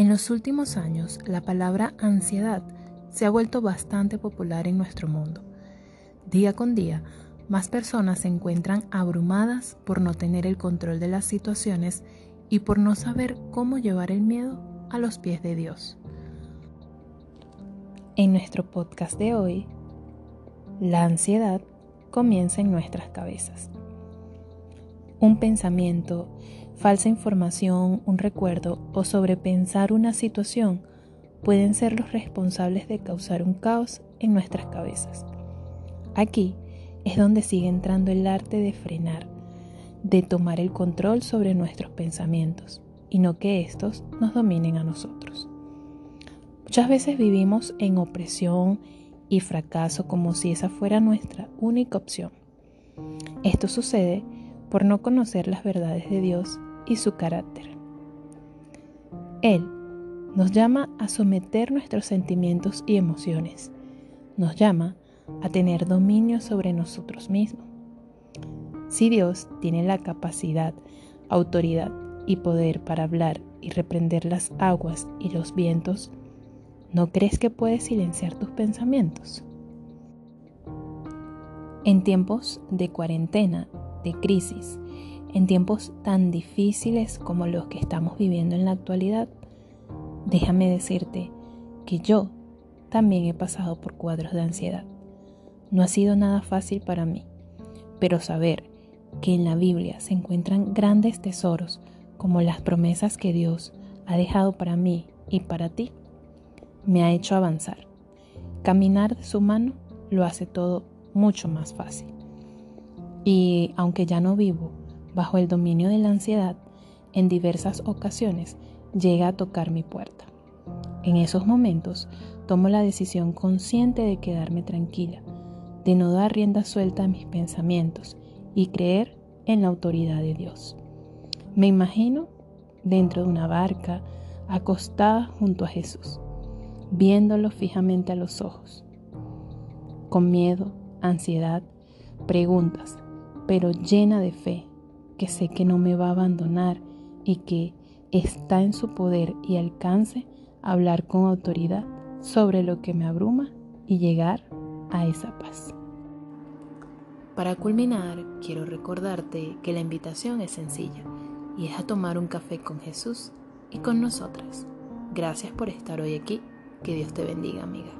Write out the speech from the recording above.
En los últimos años, la palabra ansiedad se ha vuelto bastante popular en nuestro mundo. Día con día, más personas se encuentran abrumadas por no tener el control de las situaciones y por no saber cómo llevar el miedo a los pies de Dios. En nuestro podcast de hoy, la ansiedad comienza en nuestras cabezas. Un pensamiento, falsa información, un recuerdo o sobrepensar una situación pueden ser los responsables de causar un caos en nuestras cabezas. Aquí es donde sigue entrando el arte de frenar, de tomar el control sobre nuestros pensamientos y no que estos nos dominen a nosotros. Muchas veces vivimos en opresión y fracaso como si esa fuera nuestra única opción. Esto sucede por no conocer las verdades de Dios y su carácter. Él nos llama a someter nuestros sentimientos y emociones. Nos llama a tener dominio sobre nosotros mismos. Si Dios tiene la capacidad, autoridad y poder para hablar y reprender las aguas y los vientos, ¿no crees que puede silenciar tus pensamientos? En tiempos de cuarentena, de crisis, en tiempos tan difíciles como los que estamos viviendo en la actualidad, déjame decirte que yo también he pasado por cuadros de ansiedad. No ha sido nada fácil para mí, pero saber que en la Biblia se encuentran grandes tesoros como las promesas que Dios ha dejado para mí y para ti, me ha hecho avanzar. Caminar de su mano lo hace todo mucho más fácil. Y aunque ya no vivo bajo el dominio de la ansiedad, en diversas ocasiones llega a tocar mi puerta. En esos momentos tomo la decisión consciente de quedarme tranquila, de no dar rienda suelta a mis pensamientos y creer en la autoridad de Dios. Me imagino dentro de una barca, acostada junto a Jesús, viéndolo fijamente a los ojos, con miedo, ansiedad, preguntas, pero llena de fe, que sé que no me va a abandonar y que está en su poder y alcance hablar con autoridad sobre lo que me abruma y llegar a esa paz. Para culminar, quiero recordarte que la invitación es sencilla y es a tomar un café con Jesús y con nosotras. Gracias por estar hoy aquí. Que Dios te bendiga, amiga.